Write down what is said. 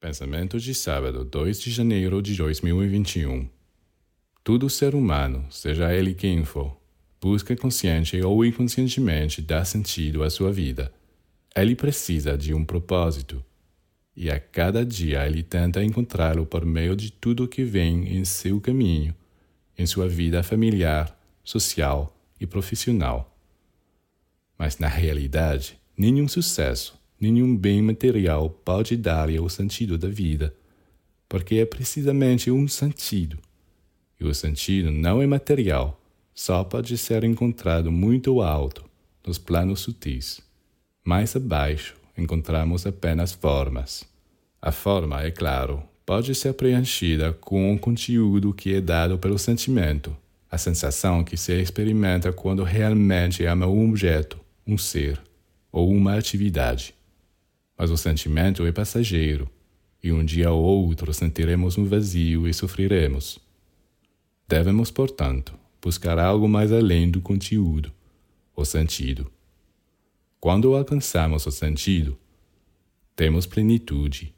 Pensamento de sábado, 2 de janeiro de 2021. Todo ser humano, seja ele quem for, busca consciente ou inconscientemente dar sentido à sua vida. Ele precisa de um propósito. E a cada dia ele tenta encontrá-lo por meio de tudo que vem em seu caminho, em sua vida familiar, social e profissional. Mas na realidade, nenhum sucesso, nenhum bem material pode dar-lhe o sentido da vida, porque é precisamente um sentido. E o sentido não é material, só pode ser encontrado muito alto, nos planos sutis. Mais abaixo, encontramos apenas formas. A forma, é claro, pode ser preenchida com um conteúdo que é dado pelo sentimento, a sensação que se experimenta quando realmente ama um objeto, um ser ou uma atividade mas o sentimento é passageiro, e um dia ou outro sentiremos um vazio e sofreremos. Devemos, portanto, buscar algo mais além do conteúdo, o sentido. Quando alcançamos o sentido, temos plenitude